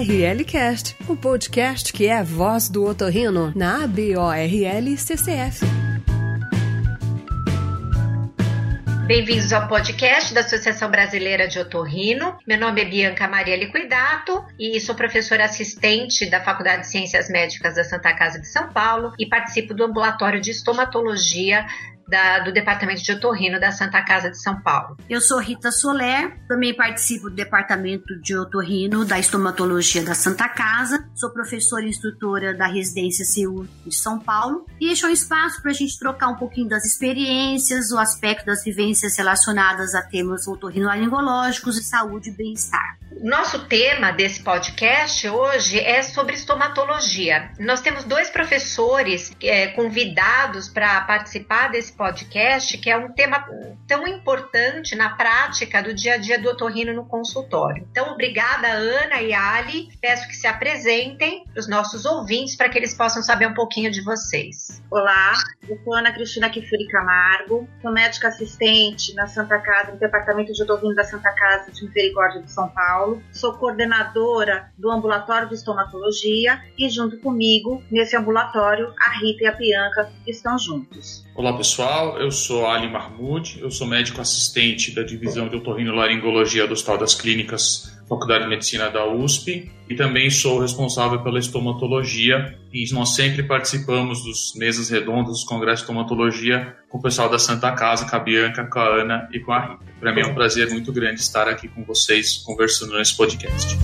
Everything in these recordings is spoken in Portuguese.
ABORL Cast, o podcast que é a voz do otorrino na ABORL CCF. Bem-vindos ao podcast da Associação Brasileira de Otorrino. Meu nome é Bianca Maria Liquidato e sou professora assistente da Faculdade de Ciências Médicas da Santa Casa de São Paulo e participo do ambulatório de estomatologia da, do Departamento de Otorrino da Santa Casa de São Paulo. Eu sou Rita Soler, também participo do Departamento de Otorrino da Estomatologia da Santa Casa, sou professora e instrutora da Residência CEU de São Paulo e este é um espaço para a gente trocar um pouquinho das experiências, o aspecto das vivências relacionadas a temas otorrinolaringológicos e saúde e bem-estar. Nosso tema desse podcast hoje é sobre estomatologia. Nós temos dois professores é, convidados para participar desse podcast, que é um tema tão importante na prática do dia a dia do otorrino no consultório. Então, obrigada, Ana e Ali. Peço que se apresentem para os nossos ouvintes para que eles possam saber um pouquinho de vocês. Olá, eu sou Ana Cristina Kifuri Camargo, sou médica assistente na Santa Casa, no Departamento de Otorrino da Santa Casa de Misericórdia de São Paulo. Sou coordenadora do ambulatório de estomatologia e junto comigo, nesse ambulatório, a Rita e a Bianca estão juntos. Olá pessoal, eu sou Ali Mahmoud, eu sou médico assistente da divisão de otorrinolaringologia do Hospital das Clínicas, Faculdade de Medicina da USP e também sou responsável pela estomatologia e nós sempre participamos dos mesas redondas, dos congressos de estomatologia com o pessoal da Santa Casa, com a Bianca, com a Ana e com a Rita. Para mim é um prazer muito grande estar aqui com vocês conversando nesse podcast.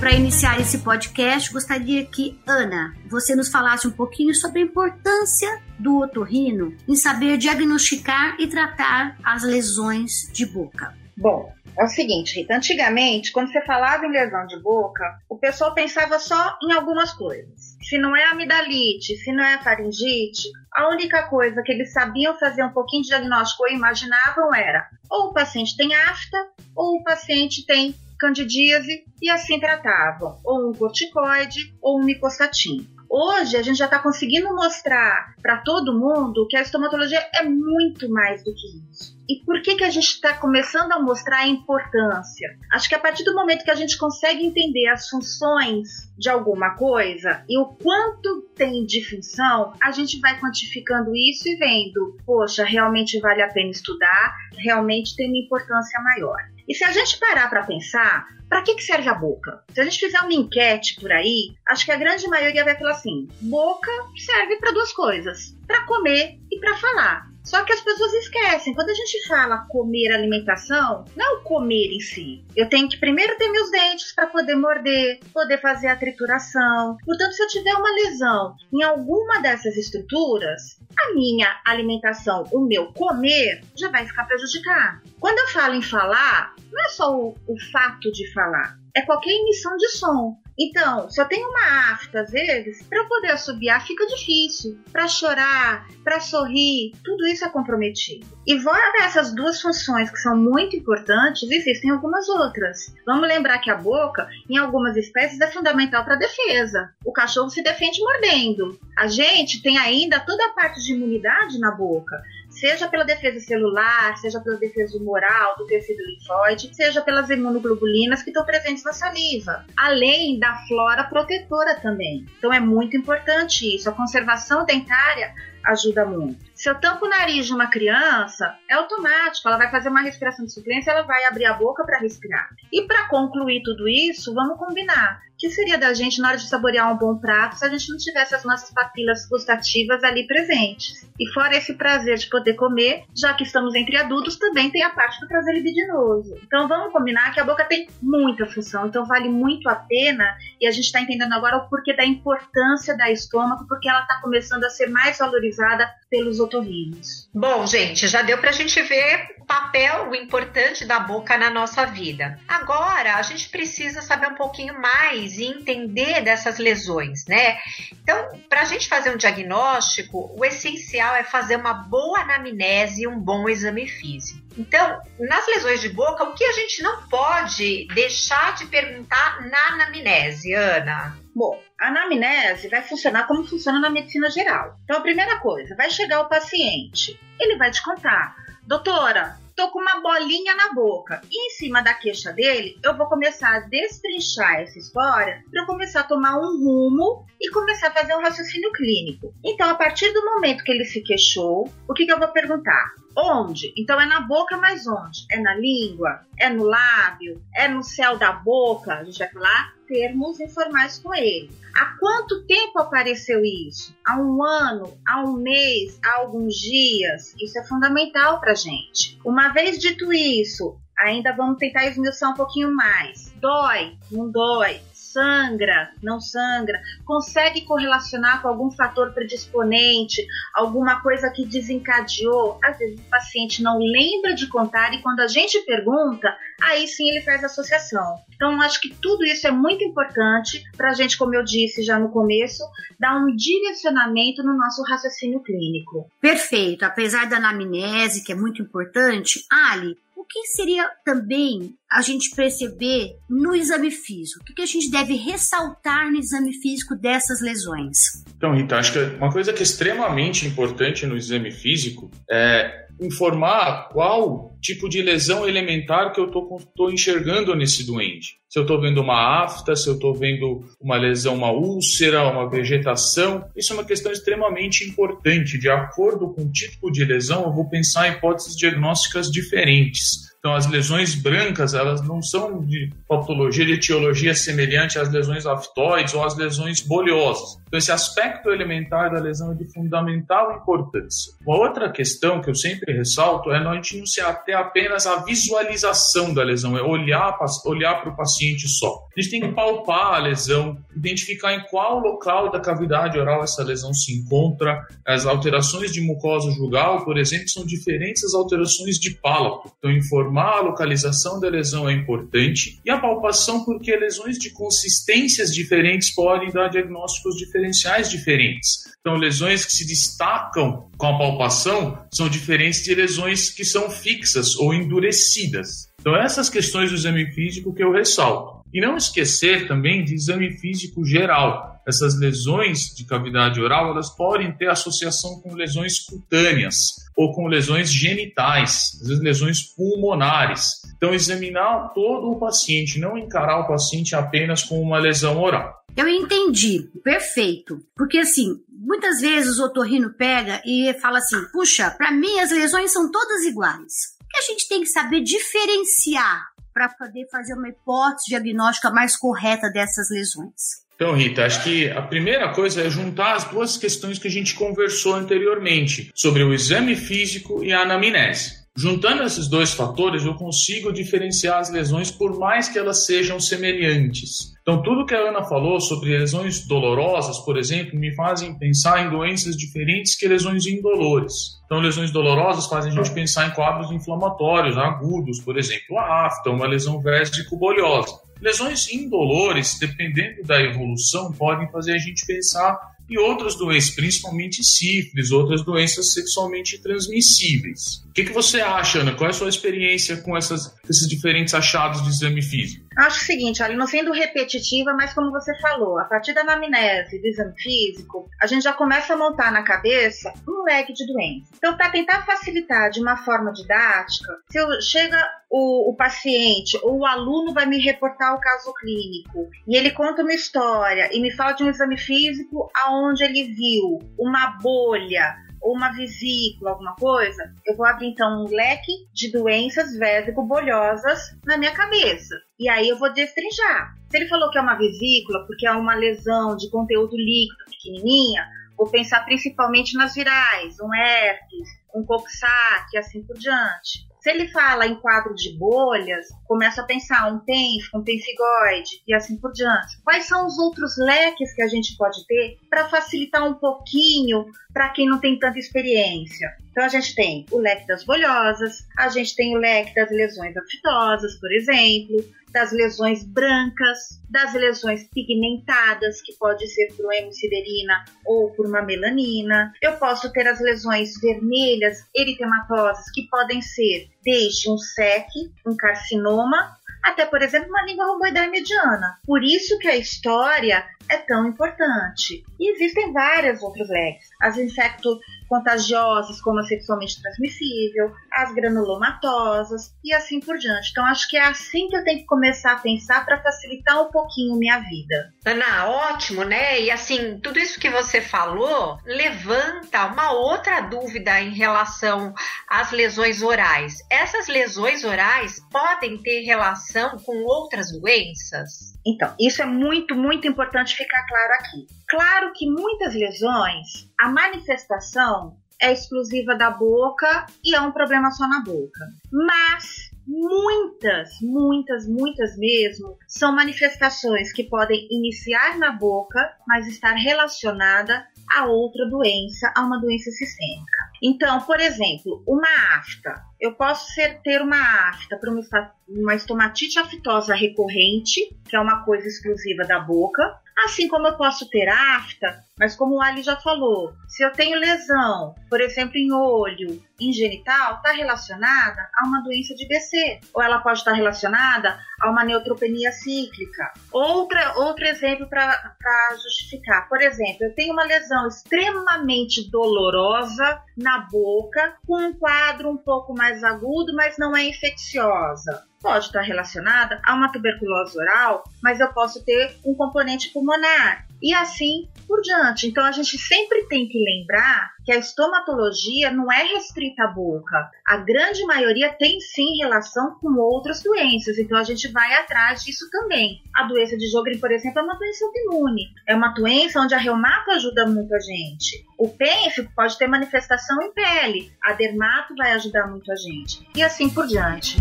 Para iniciar esse podcast, gostaria que, Ana, você nos falasse um pouquinho sobre a importância do otorrino em saber diagnosticar e tratar as lesões de boca. Bom, é o seguinte, Rita, antigamente, quando você falava em lesão de boca, o pessoal pensava só em algumas coisas. Se não é amidalite, se não é faringite, a única coisa que eles sabiam fazer um pouquinho de diagnóstico ou imaginavam era ou o paciente tem afta ou o paciente tem candidíase e assim tratavam, ou um corticoide ou um micostatin. Hoje a gente já está conseguindo mostrar para todo mundo que a estomatologia é muito mais do que isso. E por que, que a gente está começando a mostrar a importância? Acho que a partir do momento que a gente consegue entender as funções de alguma coisa e o quanto tem de função, a gente vai quantificando isso e vendo, poxa, realmente vale a pena estudar, realmente tem uma importância maior. E se a gente parar para pensar, para que, que serve a boca? Se a gente fizer uma enquete por aí, acho que a grande maioria vai falar assim: boca serve para duas coisas, para comer e para falar. Só que as pessoas esquecem, quando a gente fala comer alimentação, não é o comer em si. Eu tenho que primeiro ter meus dentes para poder morder, poder fazer a trituração. Portanto, se eu tiver uma lesão em alguma dessas estruturas, a minha alimentação, o meu comer, já vai ficar prejudicado. Quando eu falo em falar, não é só o, o fato de falar, é qualquer emissão de som. Então, eu tenho uma afta, às vezes, para poder assobiar fica difícil. Para chorar, para sorrir, tudo isso é comprometido. E fora essas duas funções que são muito importantes, existem algumas outras. Vamos lembrar que a boca, em algumas espécies, é fundamental para defesa. O cachorro se defende mordendo. A gente tem ainda toda a parte de imunidade na boca seja pela defesa celular, seja pela defesa humoral, do tecido linfóide, seja pelas imunoglobulinas que estão presentes na saliva, além da flora protetora também. Então é muito importante isso. A conservação dentária ajuda muito. Se eu tampo o nariz de uma criança, é automático, ela vai fazer uma respiração de suplência, ela vai abrir a boca para respirar. E para concluir tudo isso, vamos combinar. O que seria da gente na hora de saborear um bom prato se a gente não tivesse as nossas papilas gustativas ali presentes? E fora esse prazer de poder comer, já que estamos entre adultos, também tem a parte do prazer libidinoso. Então vamos combinar que a boca tem muita função, então vale muito a pena e a gente está entendendo agora o porquê da importância da estômago, porque ela está começando a ser mais valorizada pelos otorrinos. Bom, gente, já deu para a gente ver o papel, o importante da boca na nossa vida. Agora, a gente precisa saber um pouquinho mais e entender dessas lesões, né? Então, para a gente fazer um diagnóstico, o essencial é fazer uma boa anamnese e um bom exame físico. Então, nas lesões de boca, o que a gente não pode deixar de perguntar na anamnese, Ana? Bom, a anamnese vai funcionar como funciona na medicina geral. Então, a primeira coisa, vai chegar o paciente, ele vai te contar doutora, tô com uma bolinha na boca. E em cima da queixa dele, eu vou começar a destrinchar essa história para eu começar a tomar um rumo e começar a fazer um raciocínio clínico. Então, a partir do momento que ele se queixou, o que, que eu vou perguntar? Onde? Então é na boca, mas onde? É na língua? É no lábio? É no céu da boca? A gente vai falar termos informais com ele. Há quanto tempo apareceu isso? Há um ano? Há um mês? Há alguns dias? Isso é fundamental para gente. Uma vez dito isso, ainda vamos tentar esmiuçar um pouquinho mais. Dói? Não dói? Sangra, não sangra, consegue correlacionar com algum fator predisponente, alguma coisa que desencadeou. Às vezes o paciente não lembra de contar e quando a gente pergunta, aí sim ele faz associação. Então, acho que tudo isso é muito importante para a gente, como eu disse já no começo, dar um direcionamento no nosso raciocínio clínico. Perfeito. Apesar da anamnese, que é muito importante, Ali, o que seria também a gente perceber no exame físico? O que a gente deve ressaltar no exame físico dessas lesões? Então, Rita, acho que uma coisa que é extremamente importante no exame físico é informar qual tipo de lesão elementar que eu estou enxergando nesse doente. Se eu estou vendo uma afta, se eu estou vendo uma lesão, uma úlcera, uma vegetação, isso é uma questão extremamente importante. De acordo com o tipo de lesão, eu vou pensar em hipóteses diagnósticas diferentes. Então, as lesões brancas, elas não são de patologia, de etiologia semelhante às lesões aftoides ou às lesões bolhosas. Então, esse aspecto elementar da lesão é de fundamental importância. Uma outra questão que eu sempre ressalto é a gente não se ater apenas à visualização da lesão, é olhar, olhar para o paciente só. A gente tem que palpar a lesão, identificar em qual local da cavidade oral essa lesão se encontra. As alterações de mucosa jugal, por exemplo, são diferentes das alterações de palato. Então, informar a localização da lesão é importante e a palpação, porque lesões de consistências diferentes podem dar diagnósticos diferenciais diferentes. Então, lesões que se destacam com a palpação são diferentes de lesões que são fixas ou endurecidas. Então, essas questões do exame físico que eu ressalto. E não esquecer também de exame físico geral. Essas lesões de cavidade oral, elas podem ter associação com lesões cutâneas ou com lesões genitais, às vezes lesões pulmonares. Então, examinar todo o paciente, não encarar o paciente apenas com uma lesão oral. Eu entendi, perfeito. Porque assim, muitas vezes o otorrino pega e fala assim: puxa, para mim as lesões são todas iguais. Que a gente tem que saber diferenciar para poder fazer uma hipótese diagnóstica mais correta dessas lesões? Então, Rita, acho que a primeira coisa é juntar as duas questões que a gente conversou anteriormente sobre o exame físico e a anamnese. Juntando esses dois fatores, eu consigo diferenciar as lesões por mais que elas sejam semelhantes. Então, tudo que a Ana falou sobre lesões dolorosas, por exemplo, me fazem pensar em doenças diferentes que lesões indolores. Então, lesões dolorosas fazem a gente pensar em quadros inflamatórios agudos, por exemplo, a afta, uma lesão vésico-bolhosa. Lesões indolores, dependendo da evolução, podem fazer a gente pensar em outras doenças, principalmente sífilis, outras doenças sexualmente transmissíveis. O que, que você acha, Ana? Qual é a sua experiência com essas, esses diferentes achados de exame físico? Acho o seguinte, olha, não sendo repetitiva, mas como você falou, a partir da anamnese do exame físico, a gente já começa a montar na cabeça um leque de doenças. Então, para tentar facilitar de uma forma didática, se eu, chega o, o, paciente ou o aluno vai me reportar o caso clínico e ele conta uma história e me fala de um exame físico aonde ele viu uma bolha ou uma vesícula, alguma coisa, eu vou abrir então um leque de doenças vésico-bolhosas na minha cabeça. E aí eu vou destrinchar. Se ele falou que é uma vesícula, porque é uma lesão de conteúdo líquido pequenininha, vou pensar principalmente nas virais, um herpes, um coxsackie, assim por diante. Se ele fala em quadro de bolhas, começa a pensar um PENF, um penfigoide e assim por diante. Quais são os outros leques que a gente pode ter para facilitar um pouquinho para quem não tem tanta experiência? Então a gente tem o leque das bolhosas, a gente tem o leque das lesões afitosas, por exemplo, das lesões brancas, das lesões pigmentadas, que pode ser por hemosiderina ou por uma melanina. Eu posso ter as lesões vermelhas, eritematosas, que podem ser desde um SEC, um carcinoma, até, por exemplo, uma língua romboidal mediana. Por isso que a história é tão importante. E existem várias outras leques. As infecto contagiosas, como a sexualmente transmissível, as granulomatosas e assim por diante. Então, acho que é assim que eu tenho que começar a pensar para facilitar um pouquinho minha vida. Ana, ótimo, né? E assim, tudo isso que você falou levanta uma outra dúvida em relação às lesões orais. Essas lesões orais podem ter relação com outras doenças? Então, isso é muito, muito importante ficar claro aqui. Claro que muitas lesões, a manifestação é exclusiva da boca e é um problema só na boca. Mas muitas, muitas, muitas mesmo, são manifestações que podem iniciar na boca, mas estar relacionada a outra doença, a uma doença sistêmica. Então, por exemplo, uma afta. Eu posso ser, ter uma afta para uma, uma estomatite aftosa recorrente, que é uma coisa exclusiva da boca, Assim como eu posso ter afta, mas como o Ali já falou, se eu tenho lesão, por exemplo, em olho, em genital, está relacionada a uma doença de BC, ou ela pode estar relacionada a uma neutropenia cíclica. Outra, outro exemplo para justificar, por exemplo, eu tenho uma lesão extremamente dolorosa na boca, com um quadro um pouco mais agudo, mas não é infecciosa pode estar relacionada a uma tuberculose oral, mas eu posso ter um componente pulmonar. E assim por diante. Então a gente sempre tem que lembrar que a estomatologia não é restrita à boca. A grande maioria tem sim relação com outras doenças, então a gente vai atrás disso também. A doença de Jogren, por exemplo, é uma doença autoimune. É uma doença onde a reumato ajuda muito a gente. O pênfico pode ter manifestação em pele. A dermato vai ajudar muito a gente. E assim por diante.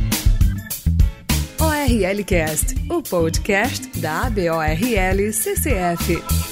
ORLcast, o podcast da ABORL CCF.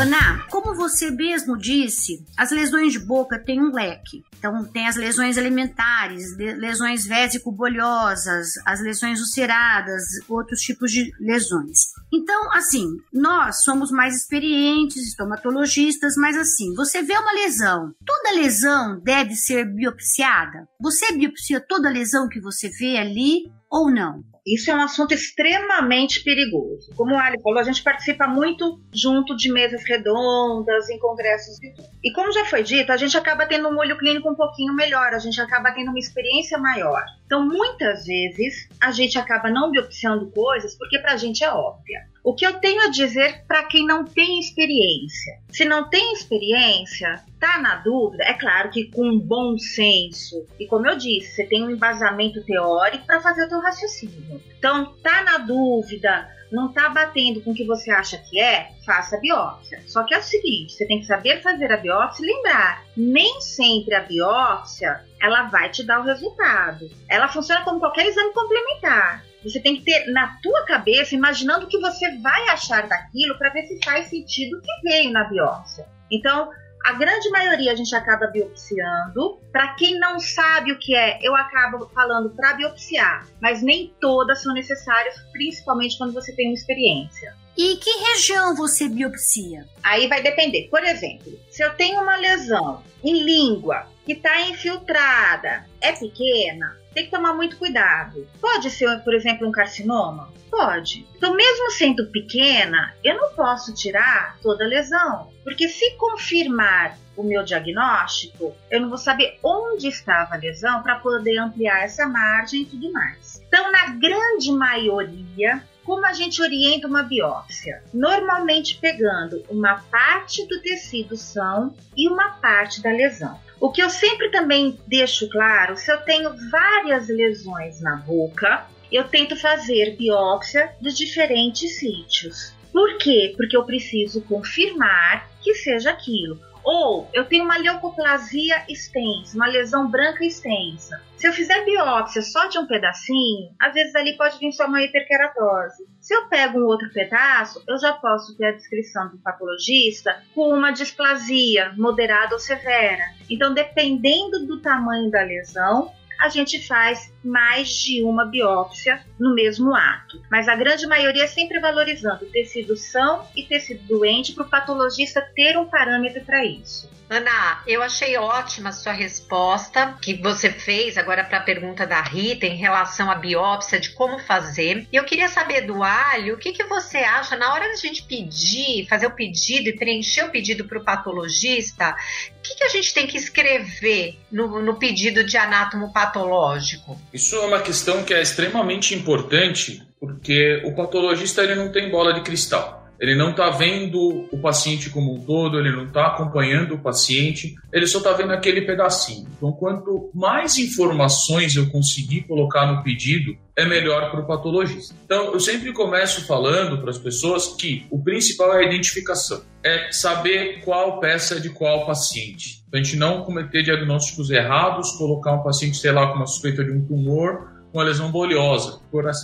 Ana, como você mesmo disse, as lesões de boca têm um leque. Então, tem as lesões alimentares, lesões vésico-bolhosas, as lesões ulceradas, outros tipos de lesões. Então, assim, nós somos mais experientes, estomatologistas, mas assim, você vê uma lesão, toda lesão deve ser biopsiada? Você biopsia toda lesão que você vê ali ou não? Isso é um assunto extremamente perigoso. Como o Ali falou, a gente participa muito junto de mesas redondas, em congressos e tudo. E como já foi dito, a gente acaba tendo um olho clínico um pouquinho melhor, a gente acaba tendo uma experiência maior. Então, muitas vezes, a gente acaba não biopsiando coisas porque para a gente é óbvia. O que eu tenho a dizer para quem não tem experiência? Se não tem experiência, tá na dúvida, é claro que com bom senso. E como eu disse, você tem um embasamento teórico para fazer o teu raciocínio. Então, tá na dúvida, não tá batendo com o que você acha que é, faça a biópsia. Só que é o seguinte, você tem que saber fazer a biópsia e lembrar, nem sempre a biópsia ela vai te dar o resultado. Ela funciona como qualquer exame complementar. Você tem que ter na tua cabeça, imaginando o que você vai achar daquilo para ver se faz sentido o que veio na biópsia. Então, a grande maioria a gente acaba biopsiando. Para quem não sabe o que é, eu acabo falando para biopsiar, mas nem todas são necessárias, principalmente quando você tem uma experiência. E que região você biopsia? Aí vai depender. Por exemplo, se eu tenho uma lesão em língua que está infiltrada, é pequena, tem que tomar muito cuidado. Pode ser, por exemplo, um carcinoma? Pode. Então, mesmo sendo pequena, eu não posso tirar toda a lesão, porque se confirmar o meu diagnóstico, eu não vou saber onde estava a lesão para poder ampliar essa margem e tudo mais. Então, na grande maioria, como a gente orienta uma biópsia? Normalmente pegando uma parte do tecido são e uma parte da lesão. O que eu sempre também deixo claro, se eu tenho várias lesões na boca, eu tento fazer biópsia de diferentes sítios. Por quê? Porque eu preciso confirmar que seja aquilo. Ou eu tenho uma leucoplasia extensa, uma lesão branca extensa. Se eu fizer biópsia só de um pedacinho, às vezes ali pode vir só uma hiperkeratose. Se eu pego um outro pedaço, eu já posso ter a descrição do patologista com uma displasia moderada ou severa. Então, dependendo do tamanho da lesão, a gente faz mais de uma biópsia no mesmo ato. Mas a grande maioria é sempre valorizando tecido são e tecido doente para o patologista ter um parâmetro para isso. Ana, eu achei ótima a sua resposta que você fez agora para a pergunta da Rita em relação à biópsia, de como fazer. E eu queria saber do Alho, o que, que você acha na hora da gente pedir, fazer o pedido e preencher o pedido para o patologista, o que, que a gente tem que escrever no, no pedido de anátomo patológico? Isso é uma questão que é extremamente importante, porque o patologista ele não tem bola de cristal. Ele não está vendo o paciente como um todo, ele não está acompanhando o paciente, ele só está vendo aquele pedacinho. Então, quanto mais informações eu conseguir colocar no pedido, é melhor para o patologista. Então, eu sempre começo falando para as pessoas que o principal é a identificação, é saber qual peça é de qual paciente. Para a gente não cometer diagnósticos errados, colocar um paciente, sei lá, com uma suspeita de um tumor, uma lesão bolhosa,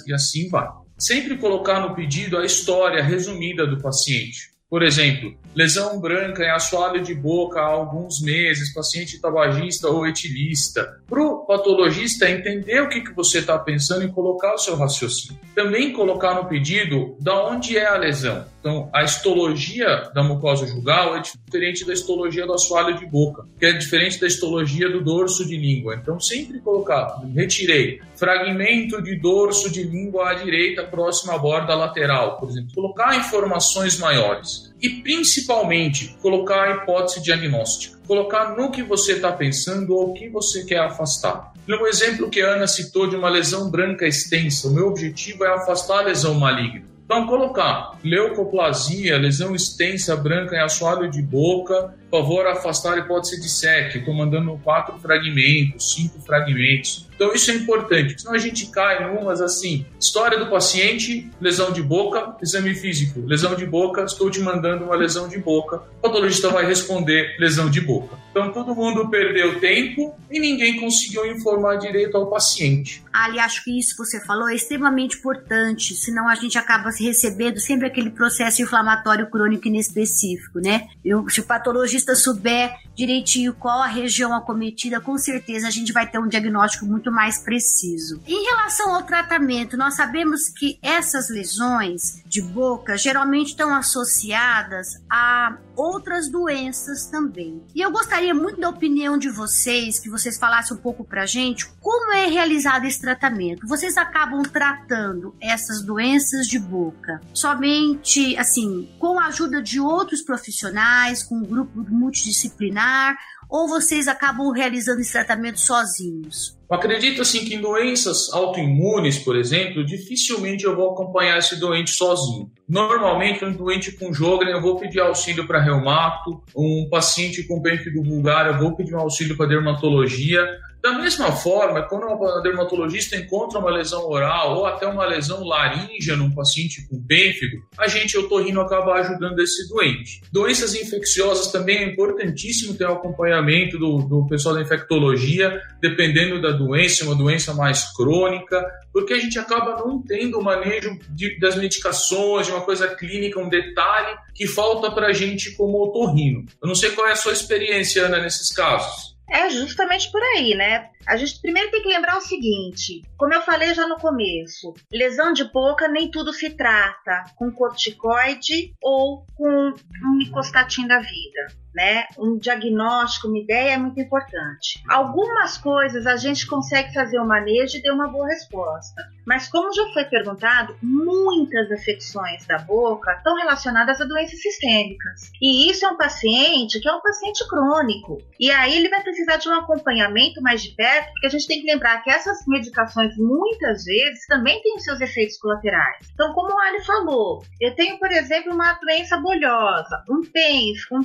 e assim vai sempre colocar no pedido a história resumida do paciente. Por exemplo, lesão branca em assoalho de boca há alguns meses, paciente tabagista ou etilista. Para o patologista entender o que, que você está pensando e colocar o seu raciocínio. Também colocar no pedido da onde é a lesão. Então, a histologia da mucosa jugal é diferente da histologia do assoalho de boca, que é diferente da histologia do dorso de língua. Então, sempre colocar, retirei fragmento de dorso de língua à direita, próximo à borda lateral, por exemplo. Colocar informações maiores. E, principalmente, colocar a hipótese diagnóstica. Colocar no que você está pensando ou o que você quer afastar. Um exemplo que a Ana citou de uma lesão branca extensa. O meu objetivo é afastar a lesão maligna. Então, colocar leucoplasia, lesão extensa branca em assoalho de boca, favor afastar a hipótese de SEC. Estou mandando quatro fragmentos, cinco fragmentos. Então isso é importante, senão a gente cai em umas assim, história do paciente, lesão de boca, exame físico, lesão de boca, estou te mandando uma lesão de boca, o patologista vai responder lesão de boca. Então todo mundo perdeu tempo e ninguém conseguiu informar direito ao paciente. Ali, acho que isso que você falou é extremamente importante, senão a gente acaba recebendo sempre aquele processo inflamatório crônico inespecífico, né? Eu, se o patologista souber direitinho qual a região acometida, com certeza a gente vai ter um diagnóstico muito mais preciso. Em relação ao tratamento, nós sabemos que essas lesões de boca geralmente estão associadas a outras doenças também. E eu gostaria muito da opinião de vocês, que vocês falassem um pouco pra gente como é realizado esse tratamento. Vocês acabam tratando essas doenças de boca somente assim, com a ajuda de outros profissionais, com um grupo multidisciplinar, ou vocês acabam realizando esse tratamento sozinhos? Acredito assim que em doenças autoimunes, por exemplo, dificilmente eu vou acompanhar esse doente sozinho. Normalmente, um doente com Jogren, eu vou pedir auxílio para reumato, um paciente com pênfigo vulgar, eu vou pedir um auxílio para dermatologia. Da mesma forma, quando um dermatologista encontra uma lesão oral ou até uma lesão laríngea num paciente com pênfigo, a gente, otorrino, acaba ajudando esse doente. Doenças infecciosas também é importantíssimo ter o acompanhamento do, do pessoal da infectologia, dependendo da doença, uma doença mais crônica, porque a gente acaba não tendo o manejo de, das medicações, de uma coisa clínica, um detalhe que falta para a gente como otorrino. Eu não sei qual é a sua experiência, Ana, nesses casos. É justamente por aí, né? A gente primeiro tem que lembrar o seguinte: como eu falei já no começo, lesão de boca nem tudo se trata com corticoide ou com um micostatin da vida né? Um diagnóstico, uma ideia é muito importante. Algumas coisas a gente consegue fazer o manejo e ter uma boa resposta. Mas como já foi perguntado, muitas afecções da boca estão relacionadas a doenças sistêmicas. E isso é um paciente que é um paciente crônico. E aí ele vai precisar de um acompanhamento mais de perto, porque a gente tem que lembrar que essas medicações muitas vezes também têm seus efeitos colaterais. Então, como o Ali falou, eu tenho, por exemplo, uma doença bolhosa, um PENF, um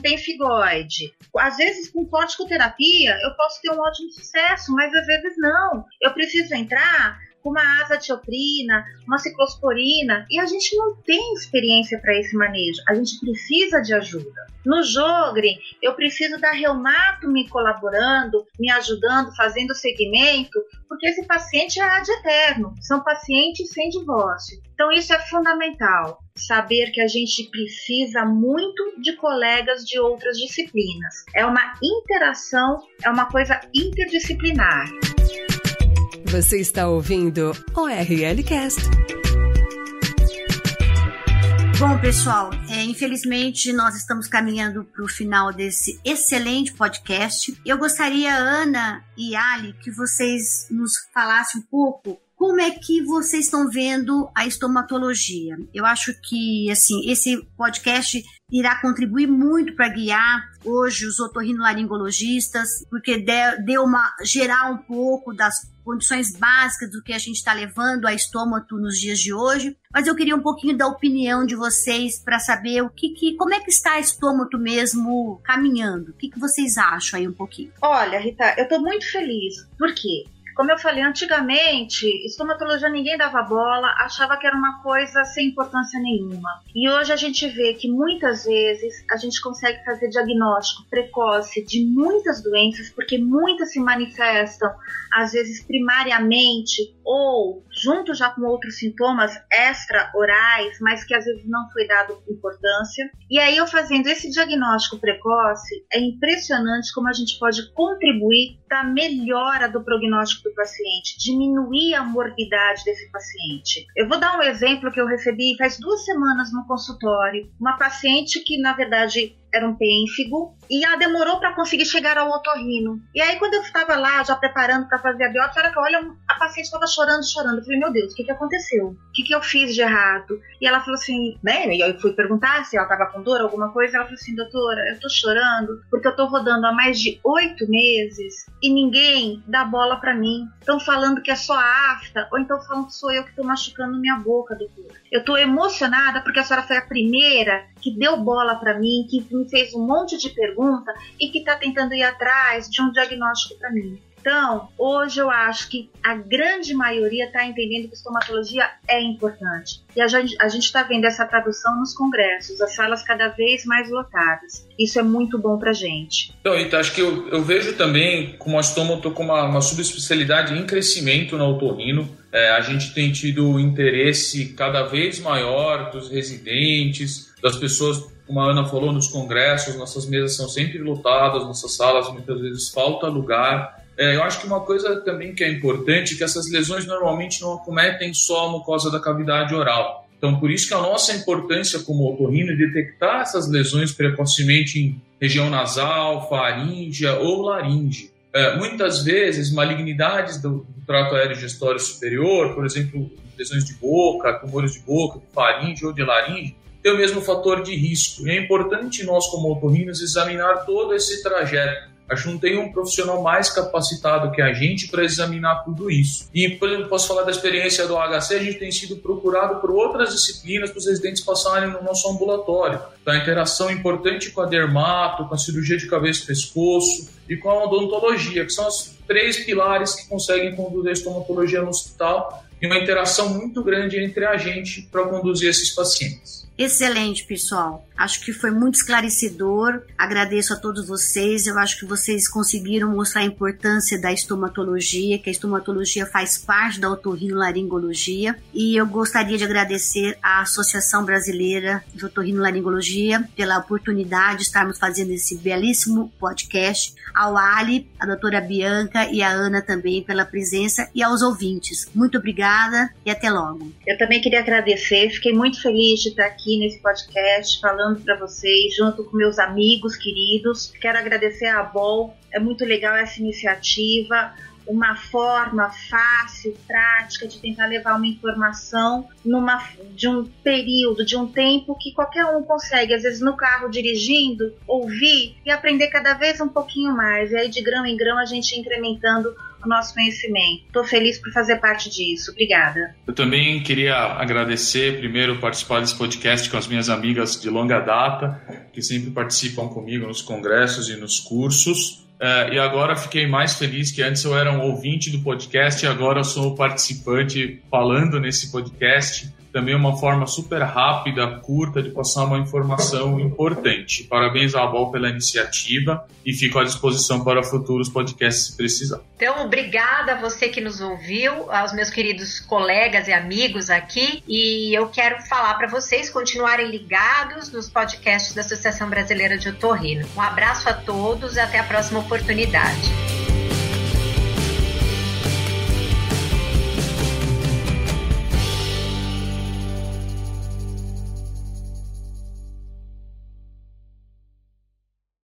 às vezes, com corticoterapia, eu posso ter um ótimo sucesso, mas às vezes não. Eu preciso entrar uma azatioprina, uma ciclosporina, e a gente não tem experiência para esse manejo. A gente precisa de ajuda. No Jogren, eu preciso da reumato me colaborando, me ajudando, fazendo segmento, porque esse paciente é ad eterno, são pacientes sem divórcio. Então isso é fundamental, saber que a gente precisa muito de colegas de outras disciplinas. É uma interação, é uma coisa interdisciplinar. Você está ouvindo o RL Cast. Bom, pessoal, é, infelizmente nós estamos caminhando para o final desse excelente podcast. Eu gostaria, Ana e Ali, que vocês nos falassem um pouco como é que vocês estão vendo a estomatologia? Eu acho que assim esse podcast irá contribuir muito para guiar hoje os otorrinolaringologistas, porque deu uma geral um pouco das condições básicas do que a gente está levando a estômago nos dias de hoje. Mas eu queria um pouquinho da opinião de vocês para saber o que, que, como é que está a estômago mesmo caminhando. O que, que vocês acham aí um pouquinho? Olha, Rita, eu estou muito feliz. Por quê? Como eu falei, antigamente, estomatologia ninguém dava bola, achava que era uma coisa sem importância nenhuma. E hoje a gente vê que muitas vezes a gente consegue fazer diagnóstico precoce de muitas doenças, porque muitas se manifestam, às vezes primariamente ou junto já com outros sintomas extra-orais, mas que às vezes não foi dado importância. E aí, eu fazendo esse diagnóstico precoce, é impressionante como a gente pode contribuir para a melhora do prognóstico do paciente, diminuir a morbidade desse paciente. Eu vou dar um exemplo que eu recebi faz duas semanas no consultório. Uma paciente que, na verdade, era um pênfigo, e ela demorou para conseguir chegar ao otorrino. E aí, quando eu estava lá, já preparando para fazer a biópsia, era que olha, a paciente estava chorando, chorando. Eu falei, meu Deus, o que, que aconteceu? O que, que eu fiz de errado? E ela falou assim, né? E eu fui perguntar se ela estava com dor, alguma coisa. Ela falou assim, doutora, eu tô chorando porque eu tô rodando há mais de oito meses e ninguém dá bola para mim. Estão falando que é só a afta, ou então falando que sou eu que tô machucando minha boca, doutora. Eu tô emocionada porque a senhora foi a primeira que deu bola para mim, que me fez um monte de pergunta e que está tentando ir atrás de um diagnóstico para mim. Então, hoje eu acho que a grande maioria está entendendo que estomatologia é importante. E a gente a está vendo essa tradução nos congressos, as salas cada vez mais lotadas. Isso é muito bom para gente. Então, Ita, acho que eu, eu, vejo também como a estomato como uma, uma subespecialidade em crescimento na otorrino. É, a gente tem tido interesse cada vez maior dos residentes, das pessoas como a Ana falou, nos congressos, nossas mesas são sempre lotadas, nossas salas muitas vezes falta lugar. É, eu acho que uma coisa também que é importante é que essas lesões normalmente não acometem só a mucosa da cavidade oral. Então, por isso que a nossa importância como otorrino é detectar essas lesões precocemente em região nasal, faríngea ou laringe. É, muitas vezes, malignidades do, do trato aéreo gestório superior, por exemplo, lesões de boca, tumores de boca, faringe ou de laringe, tem o mesmo fator de risco. E é importante nós, como otorrinos, examinar todo esse trajeto. Acho que não tem um profissional mais capacitado que a gente para examinar tudo isso. E, por exemplo, posso falar da experiência do HC, a gente tem sido procurado por outras disciplinas para os residentes passarem no nosso ambulatório. Da interação importante com a dermato, com a cirurgia de cabeça e pescoço e com a odontologia, que são os três pilares que conseguem conduzir a estomatologia no hospital e uma interação muito grande entre a gente para conduzir esses pacientes. Excelente, pessoal. Acho que foi muito esclarecedor. Agradeço a todos vocês. Eu acho que vocês conseguiram mostrar a importância da estomatologia, que a estomatologia faz parte da otorrinolaringologia. E eu gostaria de agradecer à Associação Brasileira de Otorrinolaringologia pela oportunidade de estarmos fazendo esse belíssimo podcast. Ao Ali, a doutora Bianca e a Ana também pela presença e aos ouvintes. Muito obrigada e até logo. Eu também queria agradecer. Fiquei muito feliz de estar aqui aqui nesse podcast falando para vocês, junto com meus amigos queridos. Quero agradecer a Bol, é muito legal essa iniciativa uma forma fácil, prática de tentar levar uma informação numa, de um período, de um tempo que qualquer um consegue, às vezes no carro dirigindo, ouvir e aprender cada vez um pouquinho mais. E aí de grão em grão a gente incrementando o nosso conhecimento. Estou feliz por fazer parte disso. Obrigada. Eu também queria agradecer, primeiro, participar desse podcast com as minhas amigas de longa data, que sempre participam comigo nos congressos e nos cursos. Uh, e agora fiquei mais feliz que antes eu era um ouvinte do podcast e agora eu sou participante falando nesse podcast também uma forma super rápida, curta de passar uma informação importante. Parabéns à Abol pela iniciativa e fico à disposição para futuros podcasts se precisar. Então, obrigada a você que nos ouviu, aos meus queridos colegas e amigos aqui, e eu quero falar para vocês continuarem ligados nos podcasts da Associação Brasileira de Otorrino. Um abraço a todos e até a próxima oportunidade.